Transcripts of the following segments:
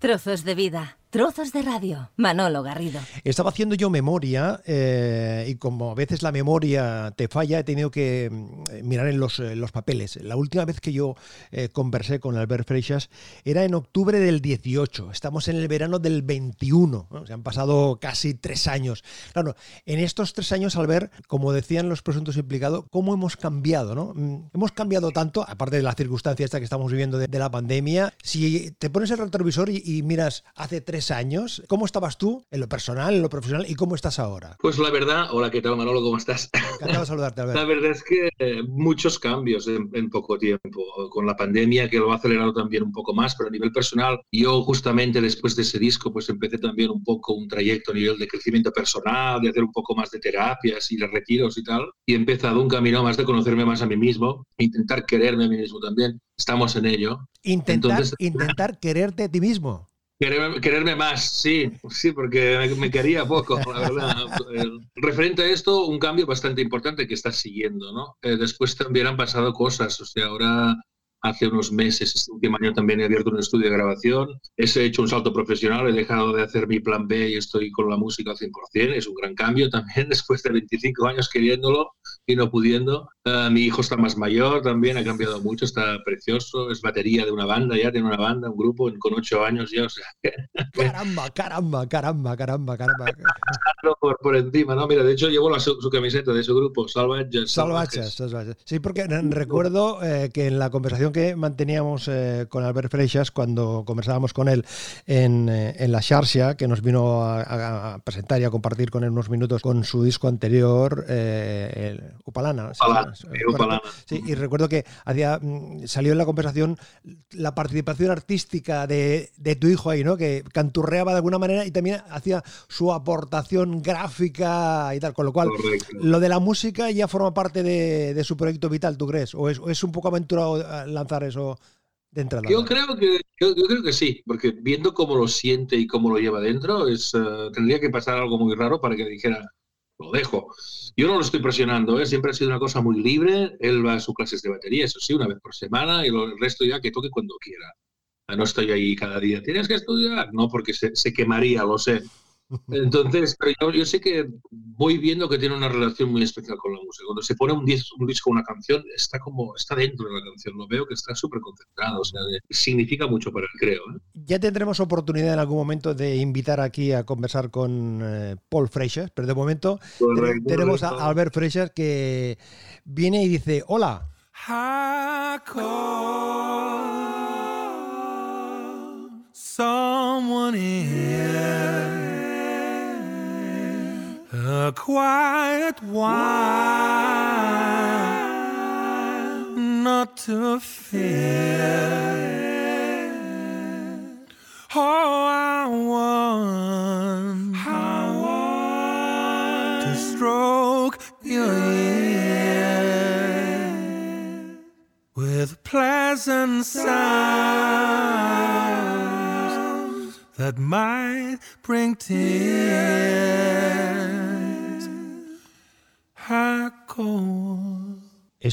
Trozos de vida. Trozos de radio. Manolo Garrido. Estaba haciendo yo memoria eh, y como a veces la memoria te falla, he tenido que mm, mirar en los, eh, los papeles. La última vez que yo eh, conversé con Albert Freixas era en octubre del 18. Estamos en el verano del 21. Se han pasado casi tres años. Claro, en estos tres años, Albert, como decían los presuntos implicados, ¿cómo hemos cambiado? ¿no? Mm, hemos cambiado tanto, aparte de la circunstancia esta que estamos viviendo de, la pandemia. Si te pones el retrovisor y, y miras hace tres años. ¿Cómo estabas tú en lo personal, en lo profesional y cómo estás ahora? Pues la verdad, hola, ¿qué tal Manolo? ¿Cómo estás? Encantado de saludarte, La verdad es que eh, muchos cambios en, poco tiempo. Con la pandemia que lo ha acelerado también un poco más, pero a nivel personal, yo justamente después de ese disco, pues empecé también un poco un trayecto a nivel de crecimiento personal, de hacer un poco más de terapias y de retiros y tal. Y he empezado un camino más de conocerme más a mí mismo, intentar quererme a mí mismo también. Estamos en ello. Intentar, intentar quererte a ti mismo. Quererme, más, sí, sí, porque me, quería poco, la verdad. Referente a esto, un cambio bastante importante que estás siguiendo, ¿no? Eh, después también han pasado cosas, o sea, ahora hace unos meses, este último año también he abierto un estudio de grabación, he hecho un salto profesional, he dejado de hacer mi plan B y estoy con la música al 100%, es un gran cambio también, después de 25 años queriéndolo y no pudiendo. Uh, mi hijo está más mayor también, ha cambiado mucho, está precioso, es batería de una banda, ya tiene una banda, un grupo con ocho años ya, o sea... Caramba, caramba, caramba, caramba, caramba. por, por encima, ¿no? Mira, de hecho llevo la, su, camiseta de su grupo, Salvajes. Salvajes, Sí, porque recuerdo eh, que en la conversación que manteníamos eh, con Albert Freixas cuando conversábamos con él en, eh, en la Xarxa, que nos vino a, a, presentar y a compartir con él unos minutos con su disco anterior, el Upalana. Sí, y recuerdo que hacía, mm, salió en la conversación la participación artística de, de, tu hijo ahí, ¿no? Que canturreaba de alguna manera y también hacía su aportación gráfica y tal. Con lo cual, lo de la música ya forma parte de, de, su proyecto vital, ¿tú crees? ¿O es, o es un poco aventurado lanzar eso? De entrada. Yo creo que yo, yo, creo que sí, porque viendo cómo lo siente y cómo lo lleva dentro, es, uh, tendría que pasar algo muy raro para que dijera, lo dejo. Yo no lo estoy presionando, ¿eh? siempre ha sido una cosa muy libre. Él va a sus clases de batería, eso sí, una vez por semana, y el resto ya que toque cuando quiera. No estoy ahí cada día. ¿Tienes que estudiar? No, porque se, se quemaría, lo sé. Entonces, yo, yo, sé que voy viendo que tiene una relación muy especial con la música. Cuando se pone un disco, un disco una canción, está como, está dentro de la canción. Lo veo que está súper concentrado. O sea, significa mucho para él, creo. ¿eh? Ya tendremos oportunidad en algún momento de invitar aquí a conversar con eh, Paul Freixas, pero de momento correcto, tenemos correcto. a Albert Freixas que viene y dice, hola. Someone here. A quiet while, not to fear. Oh, I want, I want to stroke your ear with pleasant sounds that might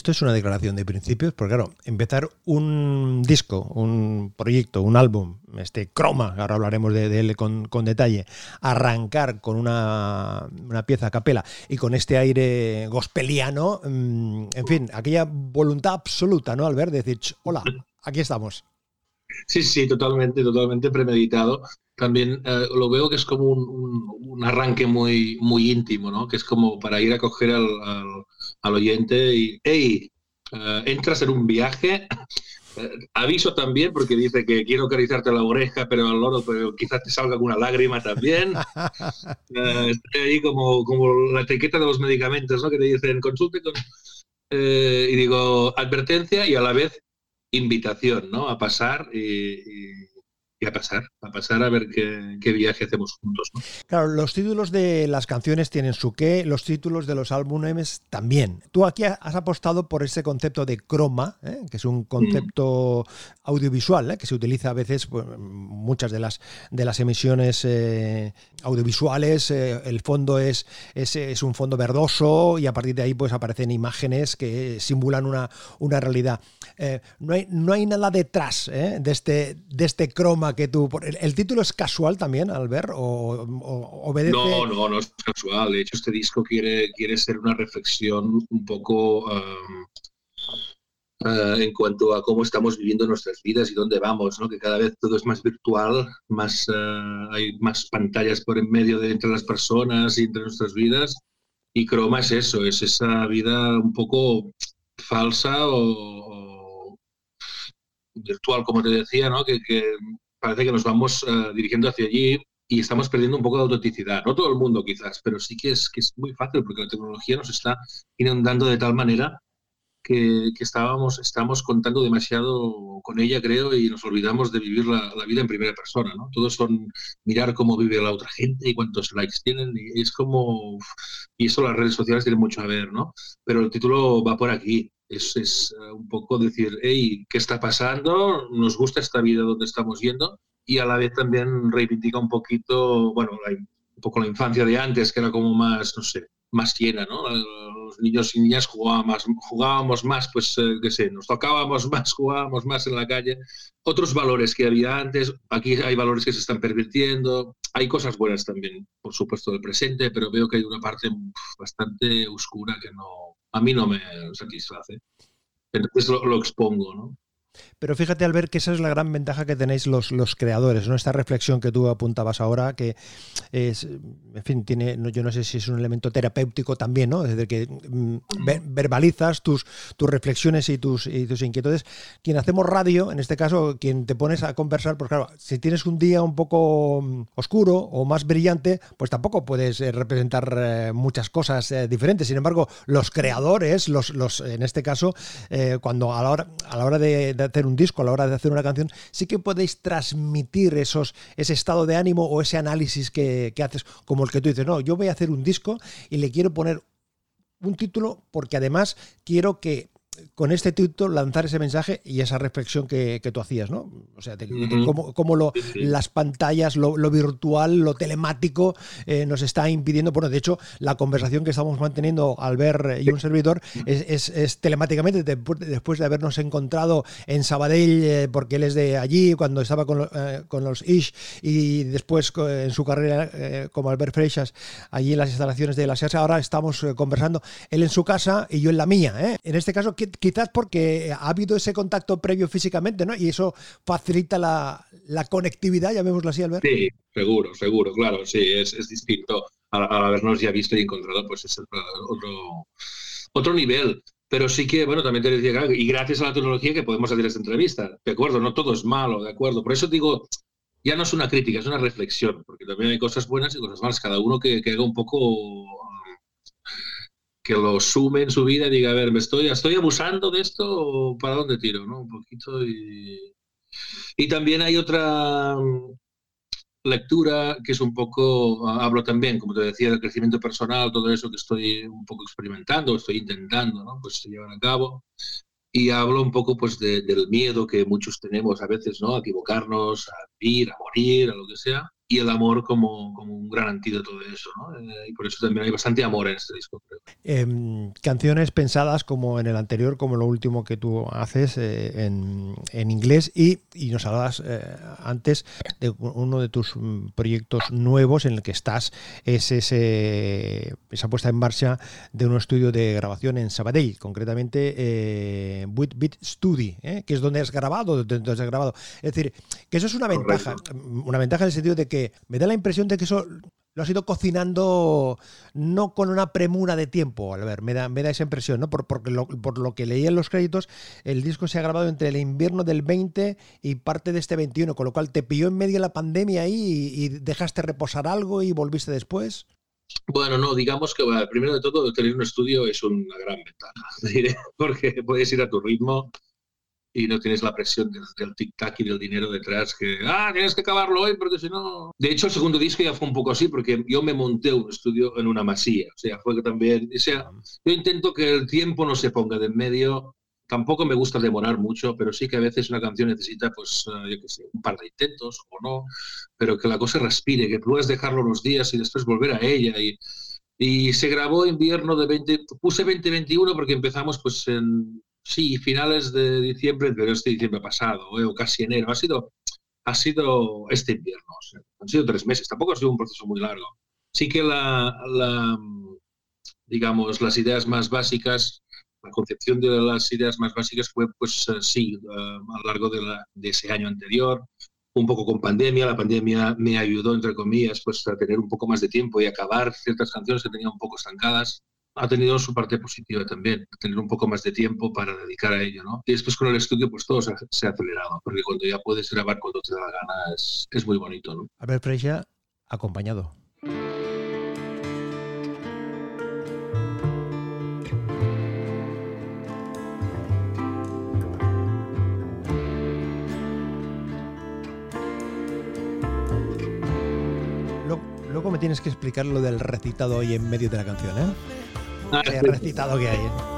Esto es una declaración de principios, porque claro, empezar un disco, un proyecto, un álbum, este croma, ahora hablaremos de, de él con, detalle, arrancar con una, una, pieza a capela y con este aire gospeliano, en fin, aquella voluntad absoluta, ¿no? Al ver, decir, hola, aquí estamos. Sí, sí, totalmente, totalmente premeditado también eh, lo veo que es como un, un, arranque muy, muy íntimo, ¿no? Que es como para ir a coger al, al oyente y, hey, uh, entras en un viaje. Aviso también porque dice que quiero acariciarte la oreja, pero al loro pero quizás te salga alguna lágrima también. uh, estoy ahí como, como la etiqueta de los medicamentos, ¿no? Que te dicen consulte con... y digo advertencia y a la vez invitación, ¿no? A pasar y, y y a pasar, a pasar a ver qué, qué viaje hacemos juntos. ¿no? Claro, los títulos de las canciones tienen su qué, los títulos de los álbumes también. Tú aquí has apostado por ese concepto de croma, ¿eh? que es un concepto audiovisual, ¿eh? que se utiliza a veces pues, muchas de las, de las emisiones eh, audiovisuales. El fondo es, es, es, un fondo verdoso y a partir de ahí pues aparecen imágenes que simulan una, una realidad. No, hay, no hay nada detrás de, este, de este croma que tú... ¿El, título es casual también, Albert? ¿O, obedece...? No, no, no es casual. De hecho, este disco quiere, quiere ser una reflexión un poco... Eh, en cuanto a cómo estamos viviendo nuestras vidas y dónde vamos, ¿no? que cada vez todo es más virtual, más, uh, hay más pantallas por en medio de entre las personas y entre nuestras vidas. Y Croma es eso, es esa vida un poco falsa o, o virtual, como te decía, ¿no? que parece que nos vamos uh, dirigiendo hacia allí y estamos perdiendo un poco de autenticidad. No todo el mundo quizás, pero sí que es, que es muy fácil porque la tecnología nos está inundando de tal manera que, estábamos, estamos contando demasiado con ella, creo, y nos olvidamos de vivir la, vida en primera persona, ¿no? Todos son mirar cómo vive la otra gente y cuántos likes tienen, y es como... Y eso las redes sociales tienen mucho a ver, ¿no? Pero el título va por aquí, es, es eh, un poco decir, hey, ¿qué está pasando? ¿Nos gusta esta vida donde estamos yendo? Y a la vez también reivindica un poquito, bueno, un poco la infancia de antes, que era como más, no sé, más llena, ¿no? Los niños y niñas jugábamos más, jugábamos más pues, eh, qué sé, nos tocábamos más, jugábamos más en la calle. Otros valores que había antes, aquí hay valores que se están pervirtiendo. Hay cosas buenas también, por supuesto, del presente, pero veo que hay una parte bastante oscura que no, a mí no me satisface. Entonces lo, lo expongo, ¿no? Pero fíjate, al ver que esa es la gran ventaja que tenéis los, los creadores, ¿no? Esta reflexión que tú apuntabas ahora, que es, en fin, tiene, yo no sé si es un elemento terapéutico también, ¿no? Desde que mm, verbalizas tus, tus reflexiones y tus, y tus inquietudes. Quien hacemos radio, en este caso, quien te pones a conversar, pues claro, si tienes un día un poco mm, oscuro o más brillante, pues tampoco puedes eh, representar eh, muchas cosas eh, diferentes. Sin embargo, los creadores, los, los en este caso, cuando a la hora, a la hora de hacer un disco, a la hora de hacer una canción, sí que podéis transmitir esos, ese estado de ánimo o ese análisis que, que haces, como el que tú dices, no, yo voy a hacer un disco y le quiero poner un título porque además quiero que con este título lanzar ese mensaje y esa reflexión que, tú hacías, ¿no? O sea, de, cómo, lo, las pantallas, lo, virtual, lo telemático eh, nos está impidiendo. Bueno, de hecho, la conversación que estamos manteniendo al ver y un servidor es, telemáticamente después de habernos encontrado en Sabadell, eh, porque él es de allí, cuando estaba con, eh, los Ish y después en su carrera como Albert Freixas, allí en las instalaciones de la SEAS. Ahora estamos conversando él en su casa y yo en la mía. En este caso, ¿qué, quizás porque ha habido ese contacto previo físicamente, ¿no? Y eso facilita la, la conectividad, llamémoslo así, Albert. Sí, seguro, seguro, claro, sí, es, distinto al, habernos ya visto y encontrado, pues es otro, otro nivel. Pero sí que, bueno, también te decía, y gracias a la tecnología que podemos hacer esta entrevista, de acuerdo, no todo es malo, de acuerdo. Por eso digo, ya no es una crítica, es una reflexión, porque también hay cosas buenas y cosas malas, cada uno que, que haga un poco que lo sume en su vida y diga, a ver, ¿me estoy, estoy abusando de esto o para dónde tiro? ¿no? Un poquito y... Y también hay otra mm, lectura que es un poco, ah, hablo también, como te decía, del crecimiento personal, todo eso que estoy un poco experimentando, estoy intentando, ¿no? Pues llevar a cabo. Y hablo un poco pues del miedo que muchos tenemos a veces, ¿no? A equivocarnos, a vivir, a morir, a lo que sea y el amor como, como, un gran antídoto de eso, ¿no? Eh, y por eso también hay bastante amor en este disco, creo. Em, canciones pensadas como en el anterior, como lo último que tú haces eh, en, en, inglés y, y nos hablabas eh, antes de uno de tus mm, proyectos nuevos en el que estás, es ese, esa puesta en marcha de un estudio de grabación en Sabadell, concretamente eh, Beat Studio, que es donde has grabado, donde has grabado. Es decir, que eso es una ventaja, una ventaja en el sentido de que me da la impresión de que eso lo has ido cocinando no con una premura de tiempo, al ver, me da, me da esa impresión, ¿no? Por, porque lo, por lo que leí en los créditos, el disco se ha grabado entre el invierno del 20 y parte de este 21, con lo cual te pilló en medio de la pandemia ahí y, dejaste reposar algo y volviste después. Bueno, no, digamos que primero de todo tener un estudio es una gran ventaja, porque puedes ir a tu ritmo, y no tienes la presión del, tic-tac y del dinero detrás que, ah, tienes que acabarlo hoy porque si no... De hecho, el segundo disco ya fue un poco así porque yo me monté un estudio en una masía, o sea, fue que también, o sea, yo intento que el tiempo no se ponga de en medio, tampoco me gusta demorar mucho, pero sí que a veces una canción necesita, pues, eh, yo qué sé, un par de intentos o no, pero que la cosa respire, que puedas dejarlo unos días y después volver a ella. Y... Y se grabó invierno de 20, puse 2021 porque empezamos pues en Sí, finales de diciembre, pero este diciembre pasado, eh, o casi enero. Ha sido, ha sido este invierno. han sido tres meses, tampoco ha sido un proceso muy largo. Sí que la, digamos, las ideas más básicas, la concepción de las ideas más básicas fue, pues sí, a lo largo de, de ese año anterior, un poco con pandemia. La pandemia me ayudó, entre comillas, pues a tener un poco más de tiempo y acabar ciertas canciones que tenía un poco estancadas. Ha tenido su parte positiva también, tener un poco más de tiempo para dedicar a ello, ¿no? Y después con el estudio, pues todo se ha, acelerado, porque cuando ya puedes grabar cuando te da la gana es, muy bonito, ¿no? Albert Freya, acompañado. Luego me tienes que explicar lo del recitado hoy en medio de la canción, ¿eh? El recitado que hay. ¿eh?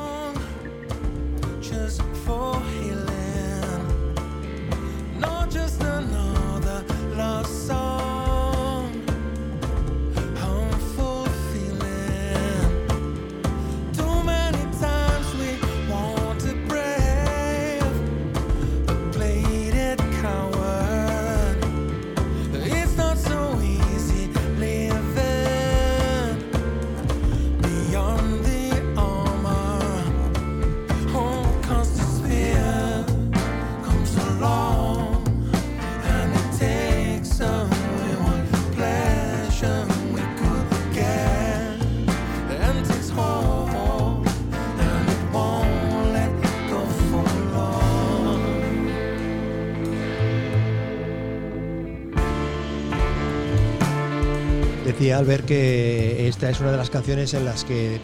Al ver que esta es una de las canciones en las que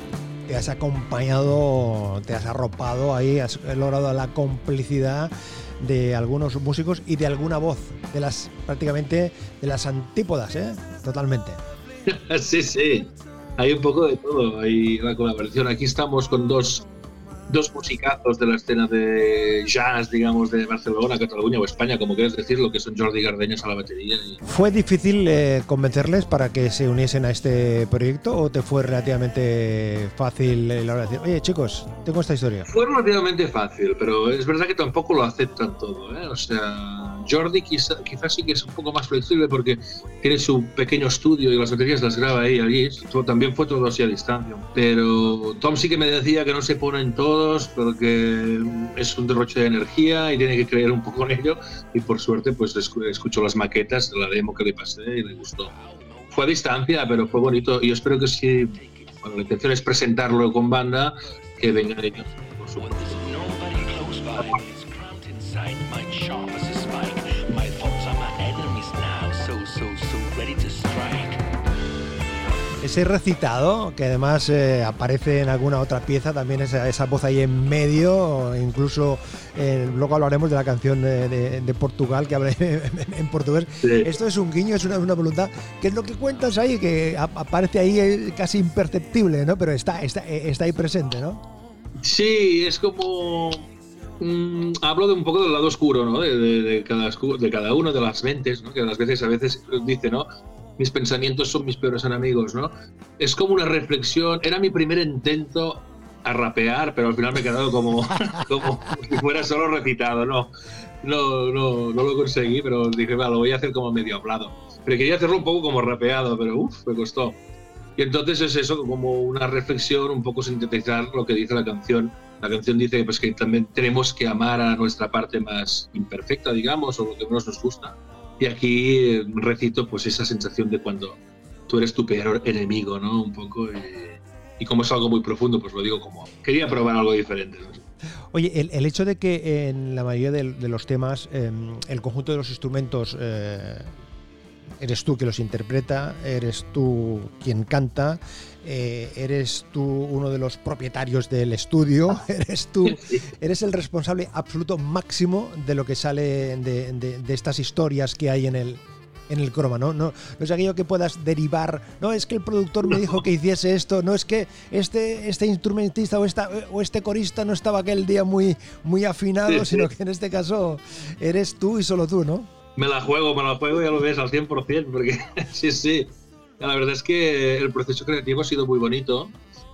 te has acompañado, te has arropado ahí, has logrado la complicidad de algunos músicos y de alguna voz, de las prácticamente de las antípodas, ¿eh? Totalmente. Sí, sí. Hay un poco de todo, hay la colaboración. Aquí estamos con dos dos musicazos de la escena de jazz, digamos, de Barcelona, Cataluña o España, como quieras decirlo, que son Jordi Gardeñas a la batería. ¿Fue difícil eh, convencerles para que se uniesen a este proyecto o te fue relativamente fácil la hora de decir, oye chicos, tengo esta historia? Fue relativamente fácil, pero es verdad que tampoco lo aceptan todo, ¿eh? O sea Jordi quizás sí que es un poco más flexible porque tiene su pequeño estudio y las baterías las graba ahí allí. También fue todo así a distancia. Pero Tom sí que me decía que no se ponen todos porque es un derroche de energía y tiene que creer un poco en ello. Y por suerte, pues escuchó las maquetas la demo que le pasé y le gustó. Fue a distancia, pero fue bonito. Y yo espero que si bueno, la intención es presentarlo con banda, que vengan ellos, por supuesto. Ese recitado, que además eh, aparece en alguna otra pieza, también esa, esa voz ahí en medio, incluso eh, luego hablaremos de la canción de, Portugal, que habla en, portugués. Esto es un guiño, es una, una, voluntad. ¿Qué es lo que cuentas ahí? Que aparece ahí eh, casi imperceptible, ¿no? Pero está, está, está ahí presente, ¿no? Sí, es como mm, hablo de un poco del lado oscuro, ¿no? De, de, cada, de cada uno de las mentes, ¿no? Que las veces a veces dice, ¿no? mis pensamientos son mis peores enemigos, ¿no? Es como una reflexión, era mi primer intento a rapear, pero al final me he quedado como, como si fuera solo recitado, ¿no? No, no, no lo conseguí, pero dije, va, lo voy a hacer como medio hablado. Pero quería hacerlo un poco como rapeado, pero uff, me costó. Y entonces es eso, como una reflexión, un poco sintetizar lo que dice la canción. La canción dice pues, que también tenemos que amar a nuestra parte más imperfecta, digamos, o lo que menos nos gusta y aquí eh, recito pues esa sensación de cuando tú eres tu peor enemigo, ¿no? Un poco. y como es algo muy profundo, pues lo digo como quería probar algo diferente. Oye, el, hecho de que en la mayoría de, los temas em, el conjunto de los instrumentos eh, eres tú que los interpreta, eres tú quien canta, eh, eres tú uno de los propietarios del estudio, eres tú, eres el responsable absoluto máximo de lo que sale de, estas historias que hay en el, en el croma, ¿no? ¿no? es aquello que puedas derivar, no es que el productor me dijo que hiciese esto, no es que este, este instrumentista o, esta, o este corista no estaba aquel día muy, muy afinado, sino que en este caso eres tú y solo tú, ¿no? Me la juego, me la juego, ya lo ves al 100%, porque sí, sí, la verdad es que el proceso creativo ha sido muy bonito.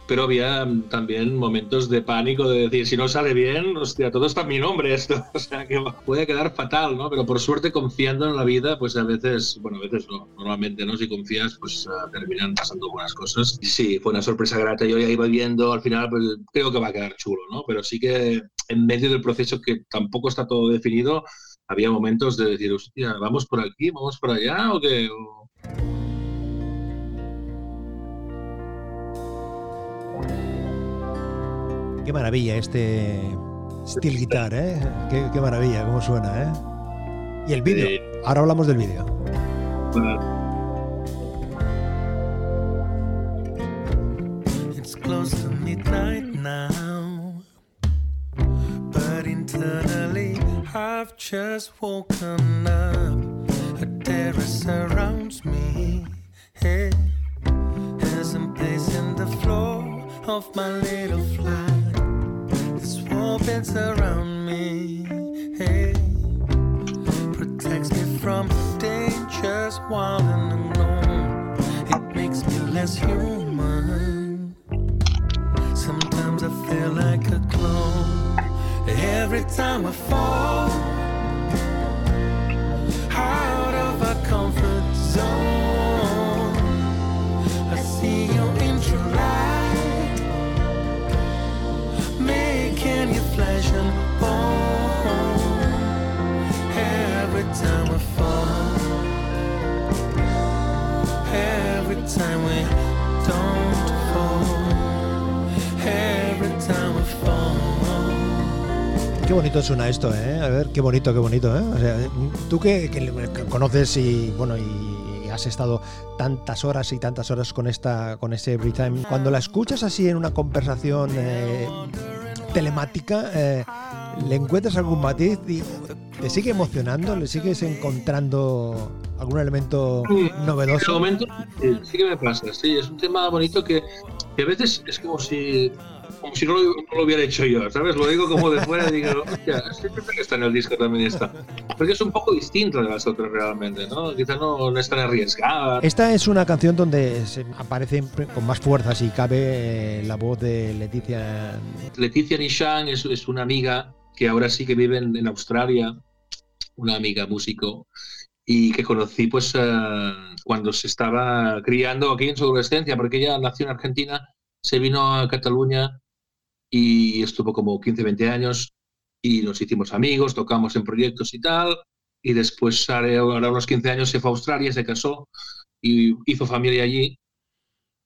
pero había también momentos de pánico de decir, si no sale bien, hostia, todo está en mi nombre esto, o sea, que puede quedar fatal, ¿no? Pero por suerte, confiando en la vida, pues a veces, bueno, a veces no, normalmente, ¿no? Si confías, pues uh, terminan pasando buenas cosas. Y sí, fue una sorpresa grata, yo ya iba viendo, al final, pues creo que va a quedar chulo, ¿no? Pero sí que en medio del proceso que tampoco está todo definido, había momentos de decir, hostia, vamos por aquí, vamos por allá, o qué... O... Qué maravilla este steel guitar, ¿eh? Qué, qué maravilla, cómo suena, ¿eh? Y el vídeo. Sí. Ahora hablamos del vídeo. It's close to midnight now, but internally I've just woken up. A terror surrounds me. Hey, there's some place in the floor of my little flat. fence around me. Hey, protects me from dangers wild and unknown. It makes me less human. Sometimes I feel like a. Every time I fall Qué bonito suena esto, ¿eh? A ver, qué bonito, qué bonito, ¿eh? O sea, tú que, que conoces y, bueno, y has estado tantas horas y tantas horas con esta con ese Every Time. Cuando la escuchas así en una conversación eh, telemática, eh, ¿le encuentras algún matiz? Y ¿Te sigue emocionando? ¿Le sigues encontrando algún elemento novedoso? En ese momento sí que me pasa, sí, es un tema bonito que, que a veces es como si como si no lo, no lo, hubiera hecho yo, ¿sabes? Lo digo como de fuera y digo, hostia, siempre que está en el disco también está. Porque es un poco distinto de las otras realmente, ¿no? Quizá no, no es tan arriesgada. Esta es una canción donde se aparece con más fuerza, si cabe, la voz de Leticia. Leticia Nishan es, es una amiga que ahora sí que vive en, en Australia, una amiga músico, y que conocí pues uh, cuando se estaba criando aquí en su adolescencia, porque ella nació en Argentina, se vino a Cataluña y estuvo como 15, 20 años y nos hicimos amigos, tocamos en proyectos y tal. Y después, ahora unos 15 años, se fue a Australia, se casó y hizo familia allí.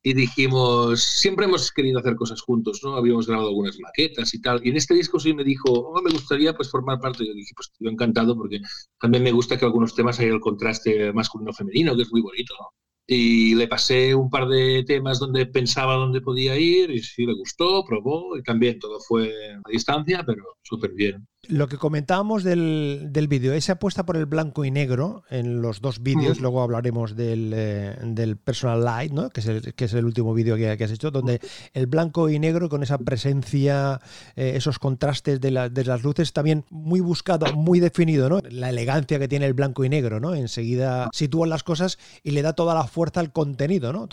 Y dijimos, siempre hemos querido hacer cosas juntos, ¿no? Habíamos grabado algunas maquetas y tal. Y en este disco sí me dijo, oh, me gustaría pues formar parte. Yo dije, pues yo encantado porque también me gusta que algunos temas haya el contraste masculino-femenino, que es muy bonito, ¿no? Y le pasé un par de temas donde pensaba dónde podía ir y sí le gustó, probó y también todo fue a distancia, pero súper bien. Lo que comentábamos del, del vídeo, esa apuesta por el blanco y negro en los dos vídeos, mm. luego hablaremos del, eh, del, Personal Light, ¿no? que, es el, que es el último vídeo que, que, has hecho, donde el blanco y negro con esa presencia, eh, esos contrastes de, la, de, las luces, también muy buscado, muy definido, ¿no? la elegancia que tiene el blanco y negro, ¿no? enseguida sitúan las cosas y le da toda la fuerza al contenido, ¿no?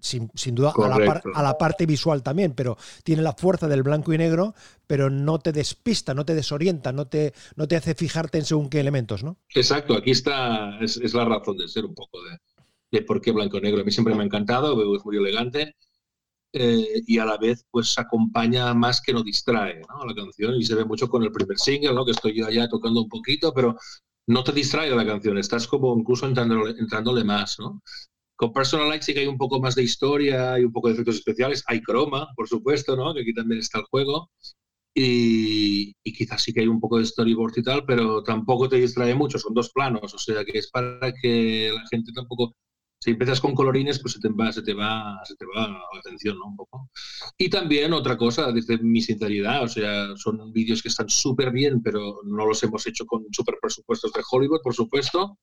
sin, sin duda a la, par, a la parte visual también, pero tiene la fuerza del blanco y negro, pero no te despista, no te desorienta, no te, no te hace fijarte en según qué elementos, ¿no? Exacto, aquí está, es, la razón de ser un poco de, por qué blanco negro. A mí siempre me ha encantado, es muy elegante eh, y a la vez pues acompaña más que no distrae ¿no? la canción y se ve mucho con el primer single, ¿no? que estoy yo allá tocando un poquito, pero no te distrae la canción, estás como incluso entrándole, más, ¿no? Con Personal Light sí que hay un poco más de historia y un poco de efectos especiales. Hay croma, por supuesto, ¿no? Que aquí también está el juego. Y, y, quizás sí que hay un poco de storyboard y tal, pero tampoco te distrae mucho, son dos planos, o sea que es para que la gente tampoco, si empiezas con colorines, pues se te va, se te va, se te va la atención, ¿no? Un poco. Y también otra cosa, desde mi sinceridad, o sea, son vídeos que están súper bien, pero no los hemos hecho con súper presupuestos de Hollywood, por supuesto,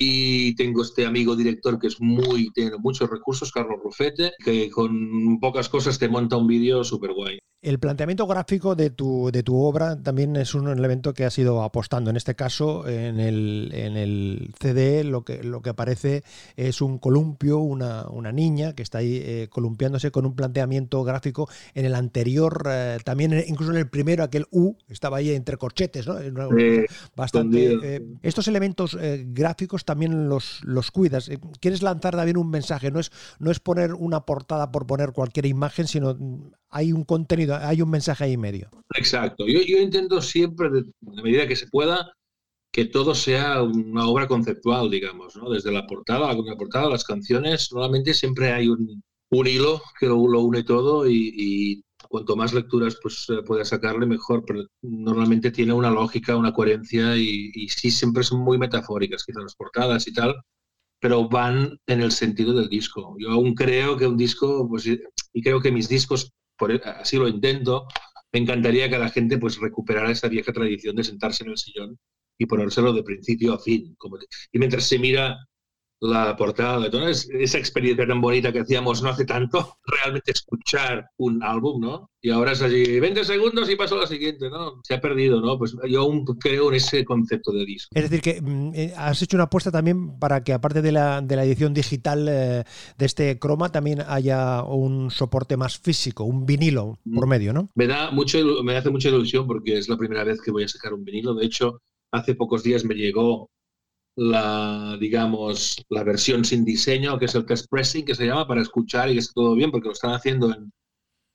y tengo este amigo director que es muy, tiene muchos recursos, Carlos Rufete, que con pocas cosas te monta un vídeo súper guay. El planteamiento gráfico de tu, de tu obra también es un elemento que has ido apostando. En este caso, en el, en el CD lo que, lo que aparece es un columpio, una, una niña que está ahí eh, columpiándose con un planteamiento gráfico. En el anterior, eh, también incluso en el primero, aquel U estaba ahí entre corchetes, ¿no? bastante. Eh, estos elementos gráficos también los, los cuidas. ¿Quieres lanzar también un mensaje? No es, no es poner una portada por poner cualquier imagen, sino hay un contenido, hay un mensaje ahí medio. Exacto. Yo, intento siempre, de, medida que se pueda, que todo sea una obra conceptual, digamos, ¿no? Desde la portada, la portada, las canciones, normalmente siempre hay un, hilo que lo, une todo y, y, cuanto más lecturas pues pueda sacarle mejor, normalmente tiene una lógica, una coherencia y, y sí siempre son muy metafóricas, quizás las portadas y tal, pero van en el sentido del disco. Yo aún creo que un disco, pues, y creo que mis discos E, así lo intento, me encantaría que la gente pues recuperara esa vieja tradición de sentarse en el sillón y ponérselo de principio a fin. Como, y mientras se mira la portada de toda esa experiencia tan bonita que hacíamos no hace tanto, realmente escuchar un álbum, ¿no? Y ahora es allí 20 segundos y paso a la siguiente, ¿no? Se ha perdido, ¿no? Pues yo aún creo en ese concepto de disco. Es decir, que mm, eh, has hecho una apuesta también para que aparte de la, de la edición digital eh, de este croma también haya un soporte más físico, un vinilo por mm. medio, ¿no? Me da mucho, me hace mucha ilusión porque es la primera vez que voy a sacar un vinilo. De hecho, hace pocos días me llegó la, digamos, la versión sin diseño, que es el test pressing, que se llama, para escuchar y que esté todo bien, porque lo están haciendo en,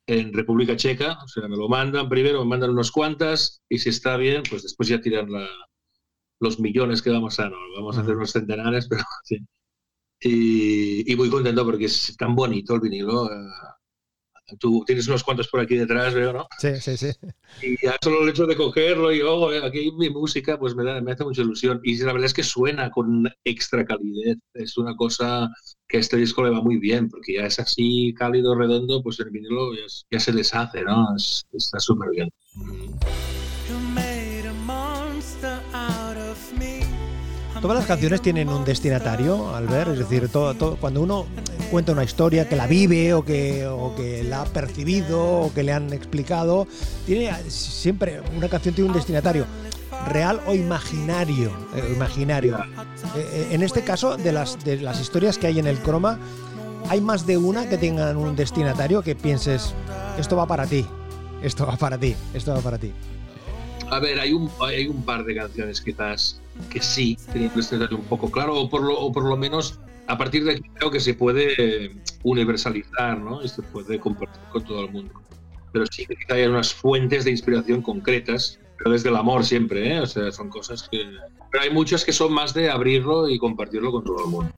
en República Checa, o sea, me lo mandan primero, me mandan unos cuantas, y si está bien, pues después ya tiran la, los millones que vamos a, no, vamos a hacer unos centenares, pero sí. Y, y, muy contento porque es tan bonito el vinilo. Eh, Tú tienes unos cuantos por aquí detrás, veo, ¿no? Sí, sí, sí. Y ya solo el hecho de cogerlo y, oh, aquí mi música, pues me, da, me hace mucha ilusión. Y la verdad es que suena con extra calidez. Es una cosa que a este disco le va muy bien, porque ya es así cálido, redondo, pues el vinilo ya, ya se deshace, ¿no? Es, está súper bien. Todas las canciones tienen un destinatario, al ver, es decir, cuando uno cuenta una historia que la vive o que, o que la ha percibido o que le han explicado, tiene siempre una canción tiene un destinatario real o imaginario, eh, imaginario. Eh, eh, en este caso, de las, de las historias que hay en el croma, hay más de una que tengan un destinatario que pienses, esto va para ti, esto va para ti, esto va para ti. A ver, hay un, hay un par de canciones quizás que sí tienen un destinatario un poco claro, o por lo, o por lo menos a partir de aquí creo que se puede universalizar, ¿no? Y se puede compartir con todo el mundo. Pero sí que hay unas fuentes de inspiración concretas, pero desde el amor siempre, ¿eh? O sea, son cosas que... Pero hay muchas que son más de abrirlo y compartirlo con todo el mundo.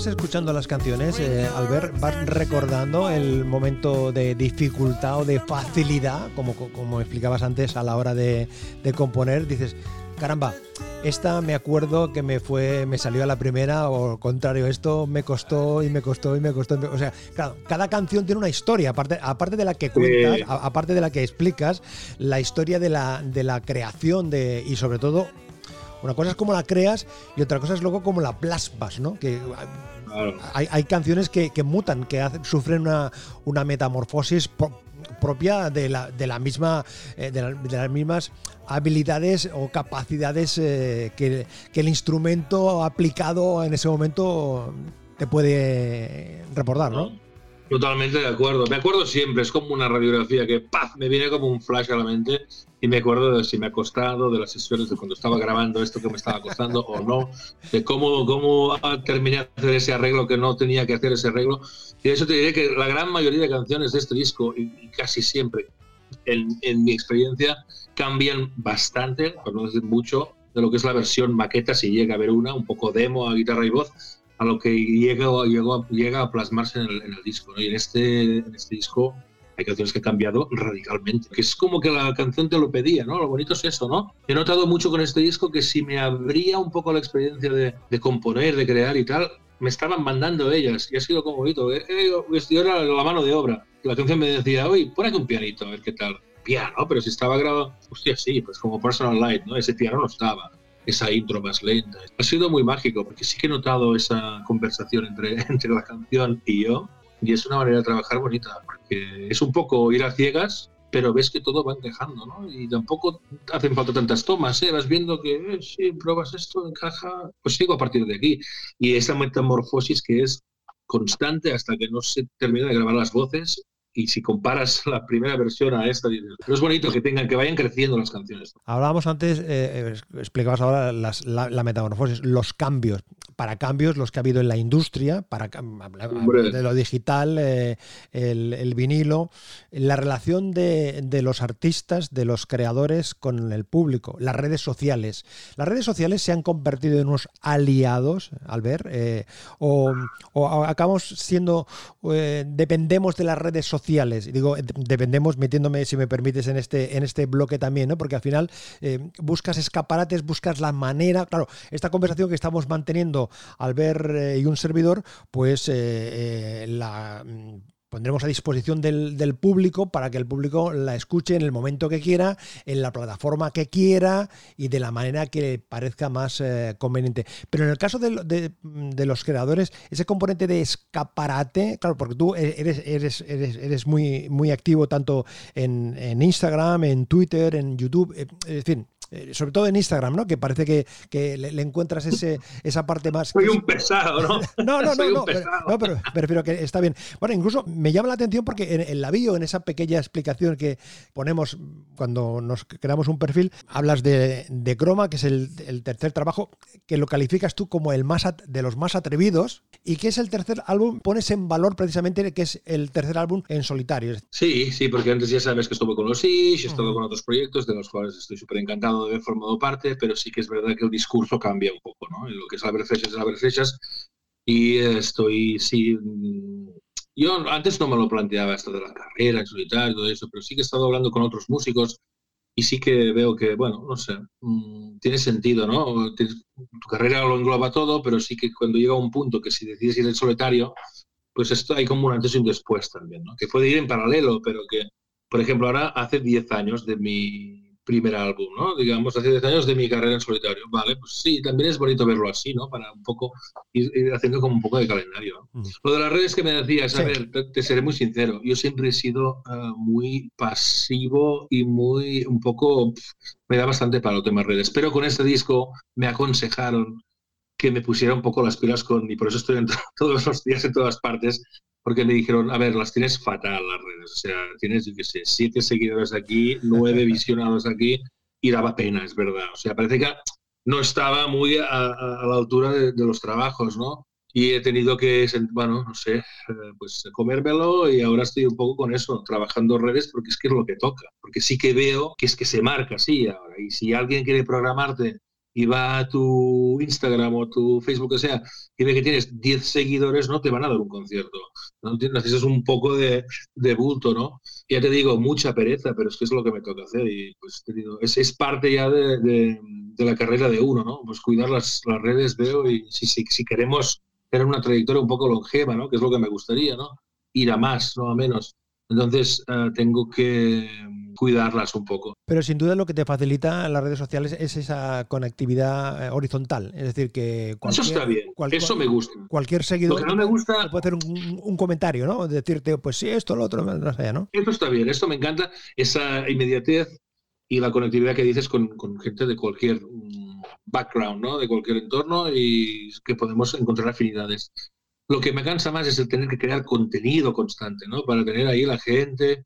Vas escuchando las canciones, eh, al ver, vas recordando el momento de dificultad o de facilidad, como, como explicabas antes a la hora de, componer, dices, caramba, esta me acuerdo que me fue, me salió a la primera, o al contrario, esto me costó y me costó y me costó. O sea, claro, cada canción tiene una historia, aparte, aparte de la que cuentas, aparte de la que explicas, la historia de la, de la creación de, y sobre todo Una cosa es cómo la creas y otra cosa es luego cómo la plasmas, ¿no? Que hay, canciones que, mutan, que sufren una, una metamorfosis propia de la, de la misma eh, de, las mismas habilidades o capacidades eh, que, que, el instrumento aplicado en ese momento te puede reportar, ¿no? Totalmente de acuerdo. Me acuerdo siempre, es como una radiografía que ¡paf! me viene como un flash a la mente y me acuerdo de si me ha costado, de las sesiones de cuando estaba grabando esto que me estaba costando o no, de cómo, cómo terminé de hacer ese arreglo que no tenía que hacer ese arreglo. Y de eso te diré que la gran mayoría de canciones de este disco, y, casi siempre, en, en, mi experiencia, cambian bastante, por no decir mucho, de lo que es la versión maqueta, si llega a haber una, un poco demo a guitarra y voz, a lo que llega, llega, llega a plasmarse en el, en el disco. Y en este, en este disco hay canciones que han cambiado radicalmente, que es como que la canción te lo pedía, ¿no? Lo bonito es eso, ¿no? He notado mucho con este disco que si me abría un poco la experiencia de, de componer, de crear y tal, me estaban mandando ellas y ha sido como bonito. Eh, eh, yo era la mano de obra. La canción me decía, oye, pon aquí un pianito, a ver qué tal. Piano, pero si estaba grabado, hostia, sí, pues como Personal Light, ¿no? Ese piano no estaba esa intro más lenta. Ha sido muy mágico porque sí que he notado esa conversación entre, entre la canción y yo y es una manera de trabajar bonita porque es un poco ir a ciegas pero ves que todo va encajando, ¿no? Y tampoco hacen falta tantas tomas, ¿eh? Vas viendo que eh, si pruebas esto, encaja, pues sigo a partir de aquí. Y esa metamorfosis que es constante hasta que no se termina de grabar las voces y si comparas la primera versión a esta, pero es bonito que tengan, que vayan creciendo las canciones. Hablábamos antes, eh, eh, explicabas ahora la, metamorfosis, los cambios, para cambios los que ha habido en la industria, para de lo digital, eh, el, vinilo, la relación de, los artistas, de los creadores con el público, las redes sociales. Las redes sociales se han convertido en unos aliados, al ver, o, o, acabamos siendo, dependemos de las redes sociales sociales. Digo, dependemos, metiéndome, si me permites, en este, en este bloque también, ¿no? Porque al final eh, buscas escaparates, buscas la manera. Claro, esta conversación que estamos manteniendo al ver eh, y un servidor, pues eh, la pondremos a disposición del, público para que el público la escuche en el momento que quiera, en la plataforma que quiera y de la manera que le parezca más eh, conveniente. Pero en el caso de, los creadores, ese componente de escaparate, claro, porque tú eres, eres, eres, eres muy, activo tanto en, Instagram, en Twitter, en YouTube, eh, en fin, eh, sobre todo en Instagram, ¿no? Que parece que, que le, encuentras ese, esa parte más... Soy un pesado, ¿no? no, no, no, no, pero, no, pero prefiero que está bien. Bueno, incluso me llama la atención porque en, la bio, en esa pequeña explicación que ponemos cuando nos creamos un perfil, hablas de, de Chroma, que es el, el, tercer trabajo, que lo calificas tú como el más de los más atrevidos y que es el tercer álbum, pones en valor precisamente que es el tercer álbum en solitario. Sí, sí, porque antes ya sabes que estuve con los Ish, estado con otros proyectos de los cuales estoy súper encantado de haber formado parte, pero sí que es verdad que el discurso cambia un poco, ¿no? lo que es Albert Frechas es Albert Frechas y estoy, sí, mm, yo antes no me lo planteaba esto de la carrera en solitario todo eso, pero sí que he estado hablando con otros músicos y sí que veo que, bueno, no sé, mm, tiene sentido, ¿no? Tu carrera lo engloba todo, pero sí que cuando llega un punto que si decides ir en solitario, pues esto hay como un antes y un después también, ¿no? Que puede ir en paralelo, pero que, por ejemplo, ahora hace 10 años de mi primer álbum, ¿no? Digamos, hace 10 años de mi carrera en solitario. Vale, pues sí, también es bonito verlo así, ¿no? Para un poco ir, haciendo como un poco de calendario. Mm. Lo de las redes que me decías, a ver, te, seré muy sincero, yo siempre he sido eh, muy pasivo y muy, un poco, me da bastante para los temas redes, pero con este disco me aconsejaron que me pusiera un poco las pilas con, y por eso estoy en todos los días en todas partes, porque me dijeron, a ver, las tienes fatal las redes, o sea, tienes, yo qué sé, siete seguidores aquí, nueve visionados aquí, y daba pena, es verdad. O sea, parece que no estaba muy a, la altura de, los trabajos, ¿no? Y he tenido que, bueno, no sé, eh, pues comérmelo y ahora estoy un poco con eso, trabajando redes porque es que es lo que toca, porque sí que veo que es que se marca así ahora. Y si alguien quiere programarte y va a tu Instagram o tu Facebook, que sea, y ve que tienes 10 seguidores, no te van a dar un concierto. ¿no? Necesitas un poco de, de, bulto, ¿no? Ya te digo, mucha pereza, pero es que es lo que me toca hacer. Y pues te digo, es, es parte ya de, de, la carrera de uno, ¿no? Pues cuidar las, las redes, veo, y si, si, si, queremos tener una trayectoria un poco longeva, ¿no? Que es lo que me gustaría, ¿no? Ir a más, no a menos. Entonces, uh, tengo que cuidarlas un poco. Pero sin duda lo que te facilita las redes sociales es esa conectividad eh, horizontal. Es decir, que cualquier, Eso está bien, eso me gusta. Cualquier seguidor no me gusta... puede hacer un, comentario, ¿no? Decirte, pues sí, esto, lo otro, no sé, ¿no? Eso está bien, esto me encanta, esa inmediatez y la conectividad que dices con, con gente de cualquier mm, background, ¿no? De cualquier entorno y que podemos encontrar afinidades. Lo que me cansa más es el tener que crear contenido constante, ¿no? Para tener ahí la gente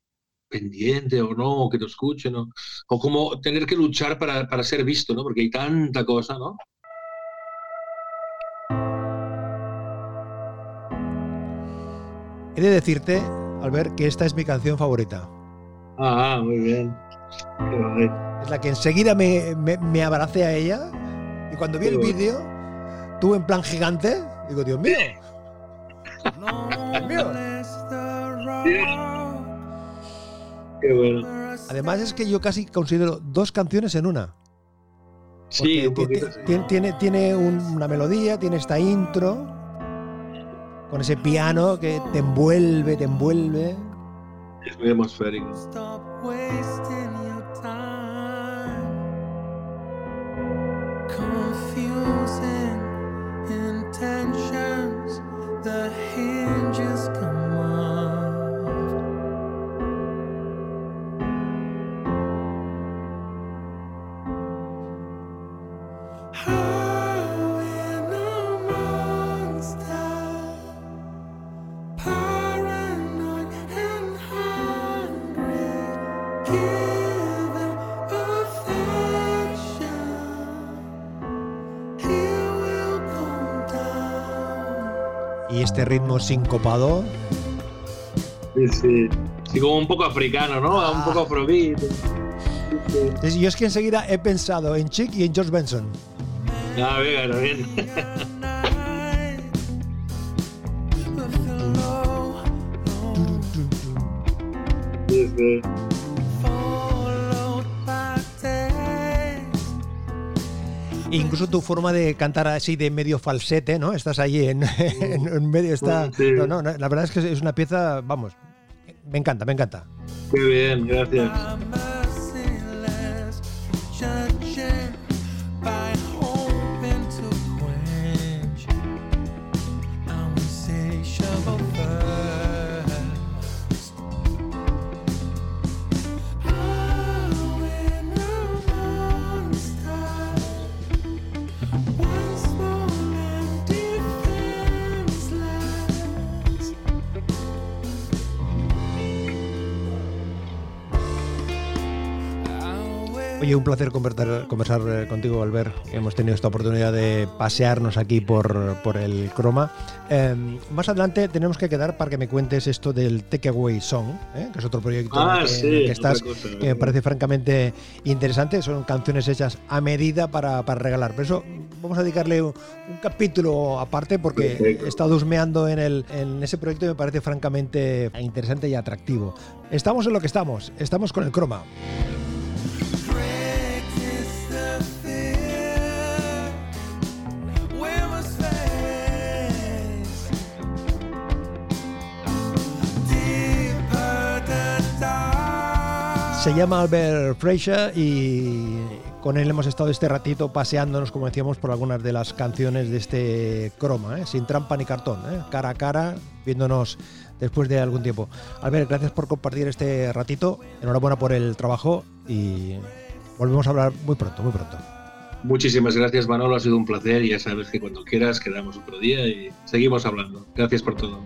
pendiente o no, o que te escuchen, o, o como tener que luchar para, para ser visto, ¿no? Porque hay tanta cosa, ¿no? He de decirte, Albert, que esta es mi canción favorita. Ah, muy bien. Es la que enseguida me, me, me abracé a ella y cuando vi el vídeo, tuve en plan gigante, digo, Dios mío, Qué bueno. Además es que yo casi considero dos canciones en una. Sí, tiene, tiene, una melodía, tiene esta intro con ese piano que te envuelve, te envuelve. Es muy atmosférico. Este ritmo sincopado. Sí, sí. Sí, como un poco africano, ¿no? Un poco afrobeat. Sí, Yo es que enseguida he pensado en Chick y en George Benson. Ah, bien, bien. incluso tu forma de cantar así de medio falsete, ¿no? Estás ahí en, medio, está... No, no, la verdad es que es una pieza, vamos, me encanta, me encanta. Qué bien, gracias. Un placer conversar, conversar eh, contigo, Albert. Hemos tenido esta oportunidad de pasearnos aquí por, por el croma. Em, más adelante tenemos que quedar para que me cuentes esto del Takeaway Song, ¿eh? que es otro proyecto ah, que, estás, que me parece francamente interesante. Son canciones hechas a medida para, para regalar. Por eso vamos a dedicarle un, capítulo aparte porque he estado husmeando en, el, en ese proyecto y me parece francamente interesante y atractivo. Estamos en lo que estamos, estamos con el croma. Se llama Albert Fraser y con él hemos estado este ratito paseándonos, como decíamos, por algunas de las canciones de este croma, ¿eh? sin trampa ni cartón, ¿eh? cara a cara, viéndonos después de algún tiempo. Albert, gracias por compartir este ratito, enhorabuena por el trabajo y volvemos a hablar muy pronto, muy pronto. Muchísimas gracias Manolo, ha sido un placer y ya sabes que cuando quieras quedamos otro día y seguimos hablando. Gracias por todo.